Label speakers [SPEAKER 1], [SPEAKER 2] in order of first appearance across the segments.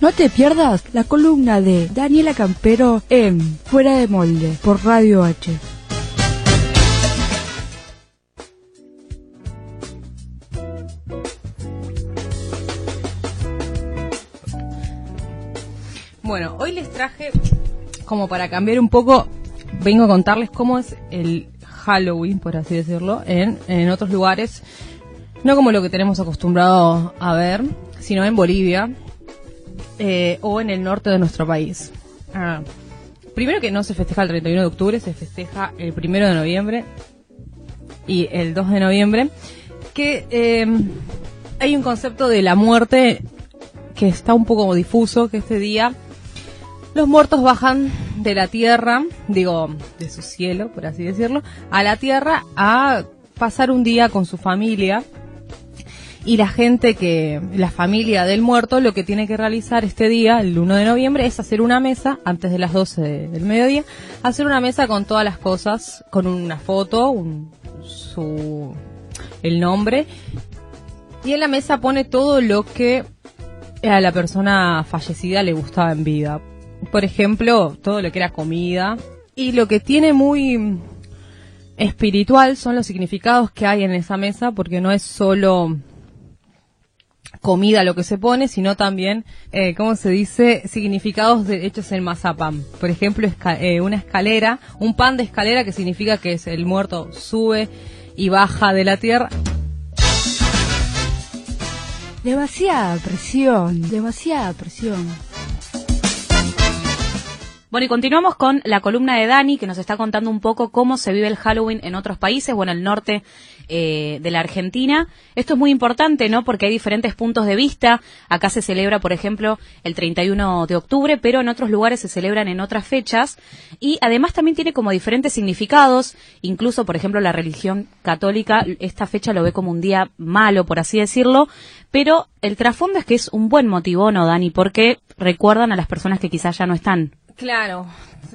[SPEAKER 1] No te pierdas la columna de Daniela Campero en Fuera de Molde por Radio H.
[SPEAKER 2] Bueno, hoy les traje, como para cambiar un poco, vengo a contarles cómo es el Halloween, por así decirlo, en, en otros lugares, no como lo que tenemos acostumbrado a ver, sino en Bolivia eh, o en el norte de nuestro país. Ah, primero que no se festeja el 31 de octubre, se festeja el 1 de noviembre y el 2 de noviembre, que eh, hay un concepto de la muerte que está un poco difuso, que este día los muertos bajan de la tierra, digo, de su cielo, por así decirlo, a la tierra a pasar un día con su familia. Y la gente que, la familia del muerto, lo que tiene que realizar este día, el 1 de noviembre, es hacer una mesa, antes de las 12 de- del mediodía, hacer una mesa con todas las cosas, con una foto, un- su, el nombre, y en la mesa pone todo lo que a la persona fallecida le gustaba en vida. Por ejemplo, todo lo que era comida. Y lo que tiene muy espiritual son los significados que hay en esa mesa, porque no es solo comida lo que se pone, sino también, eh, ¿cómo se dice? Significados de, hechos en mazapán. Por ejemplo, eh, una escalera, un pan de escalera que significa que es el muerto sube y baja de la tierra.
[SPEAKER 1] Demasiada presión, demasiada presión.
[SPEAKER 3] Bueno, y continuamos con la columna de Dani, que nos está contando un poco cómo se vive el Halloween en otros países o en el norte eh, de la Argentina. Esto es muy importante, ¿no? Porque hay diferentes puntos de vista. Acá se celebra, por ejemplo, el 31 de octubre, pero en otros lugares se celebran en otras fechas. Y además también tiene como diferentes significados. Incluso, por ejemplo, la religión católica esta fecha lo ve como un día malo, por así decirlo. Pero el trasfondo es que es un buen motivo, ¿no, Dani? Porque recuerdan a las personas que quizás ya no están.
[SPEAKER 2] Claro,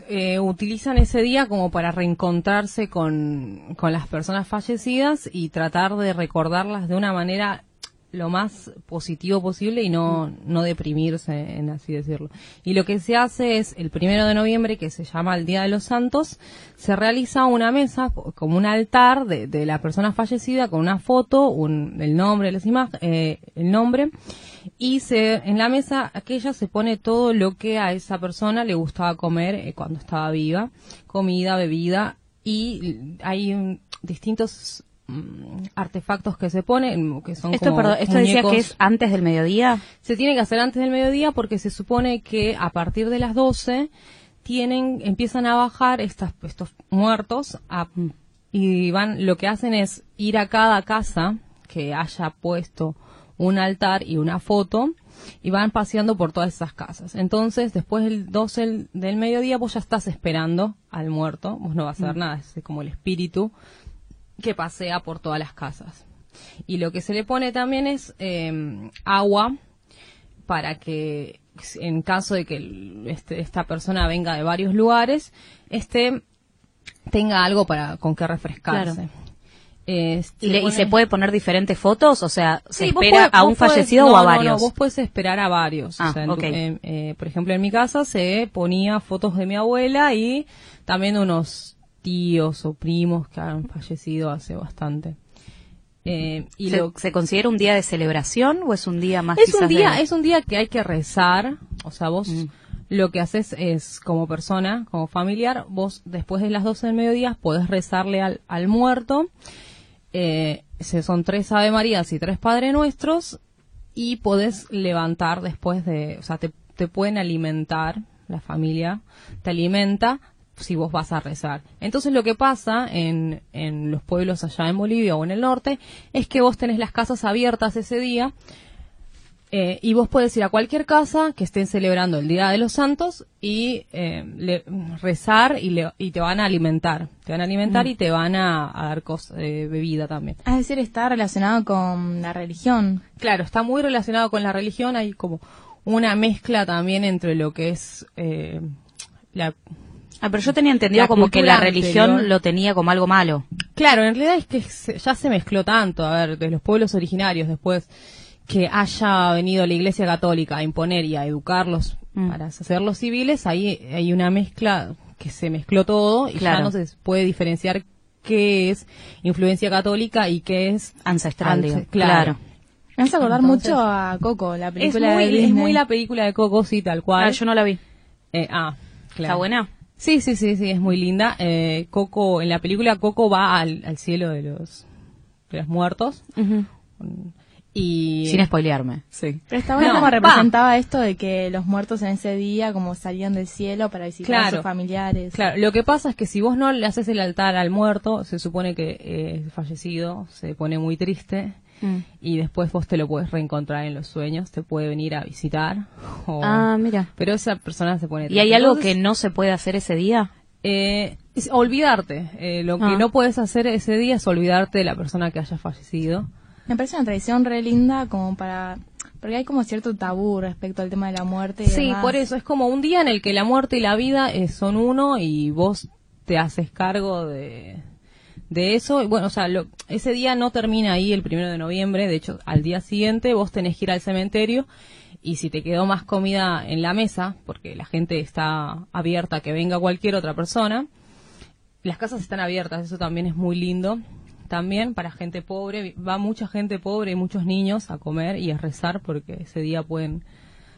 [SPEAKER 2] eh, utilizan ese día como para reencontrarse con, con las personas fallecidas y tratar de recordarlas de una manera lo más positivo posible y no, no deprimirse, en así decirlo. Y lo que se hace es, el primero de noviembre, que se llama el Día de los Santos, se realiza una mesa co- como un altar de, la persona fallecida con una foto, un, el nombre, las eh, el nombre, y se, en la mesa aquella se pone todo lo que a esa persona le gustaba comer eh, cuando estaba viva, comida, bebida, y hay distintos artefactos que se ponen, que son
[SPEAKER 3] Esto,
[SPEAKER 2] como
[SPEAKER 3] perdón, esto decía que es antes del mediodía.
[SPEAKER 2] Se tiene que hacer antes del mediodía porque se supone que a partir de las 12 tienen, empiezan a bajar estas, estos muertos a- y van, lo que hacen es ir a cada casa que haya puesto un altar y una foto y van paseando por todas esas casas. Entonces, después del 12 del- del mediodía vos ya estás esperando al muerto, vos no vas a ver nada, es como el espíritu que pasea por todas las casas. Y lo que se le pone también es eh, agua para que en caso de que el- este- esta persona venga de varios lugares, este tenga algo para con que refrescarse.
[SPEAKER 3] Claro.
[SPEAKER 2] Este,
[SPEAKER 3] ¿Y, le- y se puede poner diferentes fotos? O sea, ¿se
[SPEAKER 2] Sí,
[SPEAKER 3] espera
[SPEAKER 2] podés-
[SPEAKER 3] a un
[SPEAKER 2] podés-
[SPEAKER 3] fallecido
[SPEAKER 2] no,
[SPEAKER 3] o a
[SPEAKER 2] no, no,
[SPEAKER 3] varios?
[SPEAKER 2] vos puedes esperar a varios. O
[SPEAKER 3] Ah,
[SPEAKER 2] sea, tu- eh, por ejemplo, en mi casa se ponía fotos de mi abuela y también unos tíos o primos que han fallecido hace bastante. Eh, y
[SPEAKER 3] ¿Se,
[SPEAKER 2] lo-
[SPEAKER 3] se considera un día de celebración o es un día más
[SPEAKER 2] es un día,
[SPEAKER 3] de-
[SPEAKER 2] es un día que hay que rezar. O sea, vos
[SPEAKER 3] Mm.
[SPEAKER 2] lo que haces es, como persona, como familiar, vos después de las 12 del mediodía podés rezarle al, al muerto. Eh, se- son tres Ave Marías y tres Padre Nuestros. Y podés levantar después de, o sea, te, te pueden alimentar, la familia te alimenta si vos vas a rezar. Entonces lo que pasa en, en los pueblos allá en Bolivia o en el norte es que vos tenés las casas abiertas ese día eh, y vos puedes ir a cualquier casa que estén celebrando el Día de los Santos y eh, le- rezar y, le- y te van a alimentar. Te van a alimentar y te van a, a dar cos- eh, bebida también.
[SPEAKER 4] Es decir, está relacionado con la religión.
[SPEAKER 2] Claro, está muy relacionado con la religión. Hay como una mezcla también entre lo que es eh, la...
[SPEAKER 3] Ah, pero yo tenía entendido
[SPEAKER 2] La
[SPEAKER 3] como que la religión
[SPEAKER 2] anterior.
[SPEAKER 3] lo tenía como algo malo.
[SPEAKER 2] Claro, en realidad es que se- ya se mezcló tanto, a ver, de los pueblos originarios, después que haya venido la Iglesia Católica a imponer y a educarlos
[SPEAKER 3] Mm.
[SPEAKER 2] para hacerlos civiles, ahí hay una mezcla que se mezcló todo y
[SPEAKER 3] Claro.
[SPEAKER 2] ya no se puede diferenciar qué es influencia católica y qué es
[SPEAKER 3] Ancestral, digo.
[SPEAKER 2] claro.
[SPEAKER 3] Claro.
[SPEAKER 4] Me hace acordar
[SPEAKER 2] Entonces-
[SPEAKER 4] mucho a Coco, la
[SPEAKER 2] es
[SPEAKER 4] película
[SPEAKER 2] muy,
[SPEAKER 4] de
[SPEAKER 2] es
[SPEAKER 4] Disney.
[SPEAKER 2] muy la película de Coco, sí, tal cual.
[SPEAKER 3] Ah, yo no la vi.
[SPEAKER 2] Eh, ah, claro.
[SPEAKER 3] ¿Está buena?
[SPEAKER 2] Sí, sí, sí, sí, es muy linda. Eh, Coco, en la película Coco va al, al cielo de los, de los muertos. Y
[SPEAKER 3] Sin spoilearme.
[SPEAKER 2] Sí.
[SPEAKER 4] Pero está bueno
[SPEAKER 2] No, va.
[SPEAKER 4] representaba esto de que los muertos en ese día como salían del cielo para visitar a sus familiares.
[SPEAKER 2] Claro, lo que pasa es que si vos no le haces el altar al muerto, se supone que eh, fallecido se pone muy triste
[SPEAKER 3] Mm.
[SPEAKER 2] y después vos te lo puedes reencontrar en los sueños, te puede venir a visitar. o-
[SPEAKER 3] Ah, mira.
[SPEAKER 2] Pero esa persona se pone
[SPEAKER 3] ¿Y hay algo
[SPEAKER 2] Entonces,
[SPEAKER 3] que no se puede hacer ese día?
[SPEAKER 2] eh, es olvidarte. Eh, lo que
[SPEAKER 3] Ah.
[SPEAKER 2] no puedes hacer ese día es olvidarte de la persona que haya fallecido.
[SPEAKER 4] Me parece una tradición re linda como para... Porque hay como cierto tabú respecto al tema de la muerte y
[SPEAKER 2] Sí,
[SPEAKER 4] demás.
[SPEAKER 2] por eso es como un día en el que la muerte y la vida eh, son uno y vos te haces cargo de, de eso. Bueno, o sea, lo- ese día no termina ahí el primero de noviembre, de hecho, al día siguiente vos tenés que ir al cementerio y si te quedó más comida en la mesa, porque la gente está abierta a que venga cualquier otra persona, las casas están abiertas, eso también es muy lindo. También para gente pobre, va mucha gente pobre y muchos niños a comer y a rezar porque ese día pueden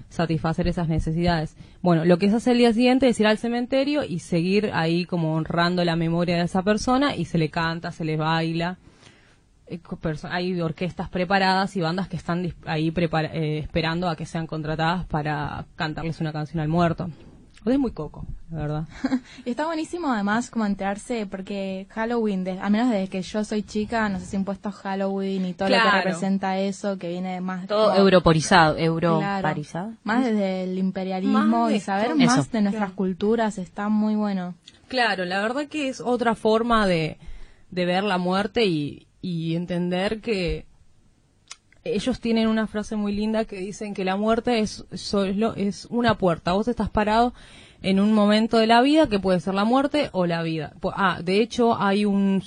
[SPEAKER 2] satisfacer esas necesidades. Bueno, lo que se hace el día siguiente es ir al cementerio y seguir ahí como honrando la memoria de esa persona y se le canta, se le baila. Eh, Hay orquestas preparadas y bandas que están ahí eh, esperando a que sean contratadas para cantarles una canción al muerto. Es muy coco, la verdad.
[SPEAKER 4] Y está buenísimo además como enterarse porque Halloween, de- al menos desde que yo soy chica, nos ha impuesto Halloween y todo lo que representa eso, que viene más...
[SPEAKER 3] Todo
[SPEAKER 4] como-
[SPEAKER 3] europorizado,
[SPEAKER 4] Claro.
[SPEAKER 3] europarizado.
[SPEAKER 4] Más desde el imperialismo y saber más de nuestras culturas está muy bueno.
[SPEAKER 2] Claro, la verdad que es otra forma de, de ver la muerte y, y entender que ellos tienen una frase muy linda que dicen que la muerte es solo es una puerta. Vos estás parado en un momento de la vida que puede ser la muerte o la vida. Ah, de hecho hay un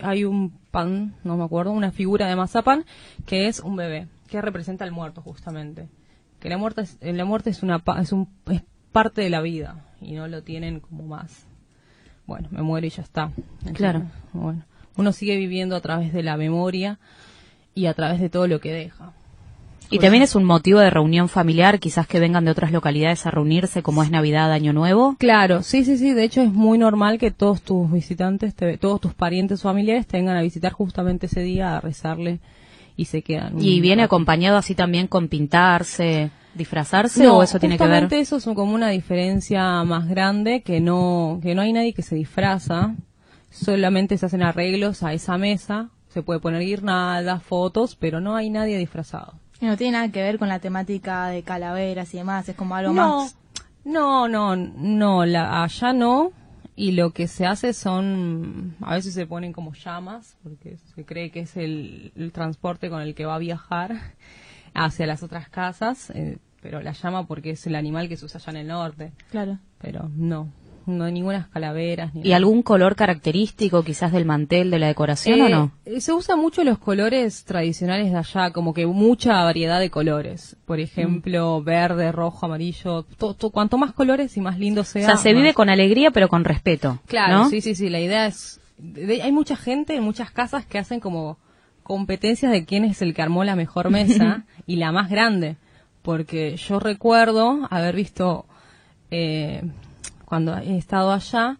[SPEAKER 2] hay un pan, no me acuerdo, una figura de mazapán que es un bebé que representa al muerto justamente. Que la muerte es, la muerte es una es un es parte de la vida y no lo tienen como más. Bueno, me muero y ya está.
[SPEAKER 3] Claro.
[SPEAKER 2] Bueno, uno sigue viviendo a través de la memoria y a través de todo lo que deja.
[SPEAKER 3] Y también es un motivo de reunión familiar, quizás que vengan de otras localidades a reunirse, como es Navidad, Año Nuevo.
[SPEAKER 2] Claro, sí, sí, sí. De hecho, es muy normal que todos tus visitantes, te- todos tus parientes o familiares te vengan a visitar justamente ese día a rezarle y se quedan.
[SPEAKER 3] Y viene
[SPEAKER 2] rato.
[SPEAKER 3] acompañado así también con pintarse, disfrazarse,
[SPEAKER 2] No,
[SPEAKER 3] o eso tiene que ver.
[SPEAKER 2] justamente eso es como una diferencia más grande que no que no hay nadie que se disfraza, solamente se hacen arreglos a esa mesa, se puede poner guirnaldas, fotos, pero no hay nadie disfrazado.
[SPEAKER 4] Y no tiene nada que ver con la temática de calaveras y demás, es como algo
[SPEAKER 2] no,
[SPEAKER 4] más...
[SPEAKER 2] no, no, no, la, allá no. Y lo que se hace son, a veces se ponen como llamas, porque se cree que es el, el transporte con el que va a viajar hacia las otras casas, eh, pero la llama porque es el animal que se usa allá en el norte.
[SPEAKER 4] Claro.
[SPEAKER 2] Pero no, no hay ninguna calaveras. Ni
[SPEAKER 3] ¿Y algún color característico quizás del mantel, de la decoración o
[SPEAKER 2] Eh,
[SPEAKER 3] no?
[SPEAKER 2] Se usa mucho los colores tradicionales de allá, como que mucha variedad de colores. Por ejemplo, verde, rojo, amarillo. to- to- cuanto más colores y más lindo
[SPEAKER 3] O
[SPEAKER 2] sea.
[SPEAKER 3] sea, se
[SPEAKER 2] más-
[SPEAKER 3] vive con alegría pero con respeto.
[SPEAKER 2] Claro,
[SPEAKER 3] ¿no?
[SPEAKER 2] sí, sí, sí. La idea es. de- hay mucha gente en muchas casas que hacen como competencias de quién es el que armó la mejor mesa y la más grande. Porque yo recuerdo haber visto, eh, cuando he estado allá,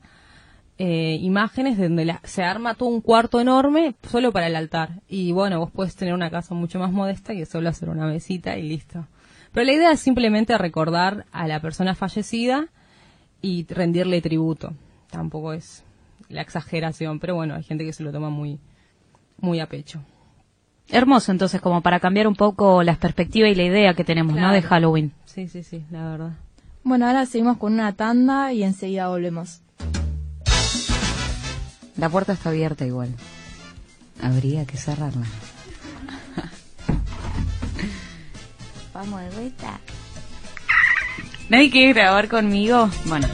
[SPEAKER 2] eh, imágenes de donde la- se arma todo un cuarto enorme solo para el altar. Y bueno, vos puedes tener una casa mucho más modesta y solo hacer una mesita y listo. Pero la idea es simplemente recordar a la persona fallecida y rendirle tributo. Tampoco es la exageración, pero bueno, hay gente que se lo toma muy, muy a pecho.
[SPEAKER 3] Hermoso, entonces, como para cambiar un poco la perspectiva y la idea que tenemos, ¿no? De Halloween.
[SPEAKER 2] Sí, sí, sí, la verdad.
[SPEAKER 4] Bueno, ahora seguimos con una tanda y enseguida volvemos.
[SPEAKER 5] La puerta está abierta igual. Habría que cerrarla.
[SPEAKER 4] Vamos de vuelta.
[SPEAKER 3] ¿Nadie quiere grabar conmigo? Bueno.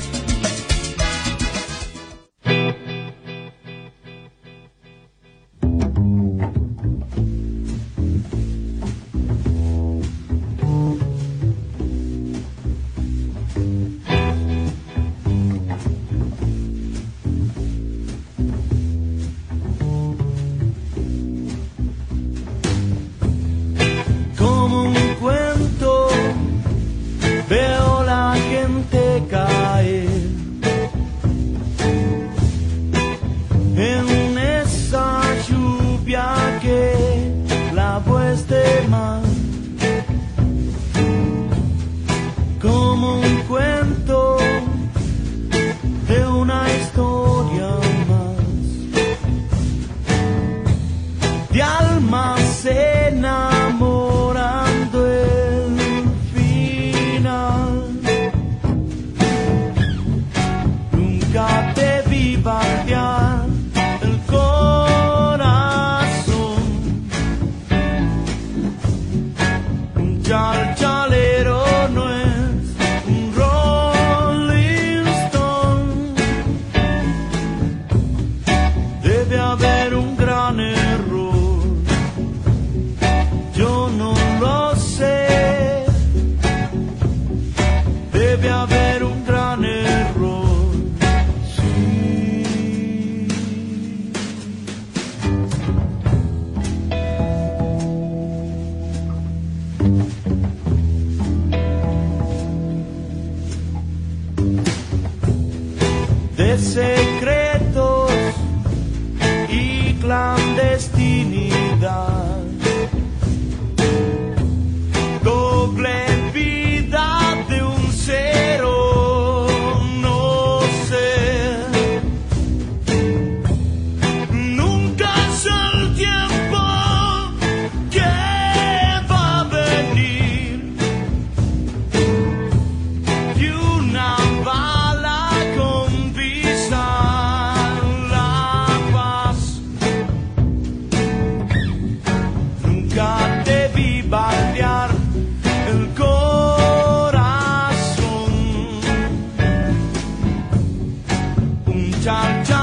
[SPEAKER 6] Un chalchalero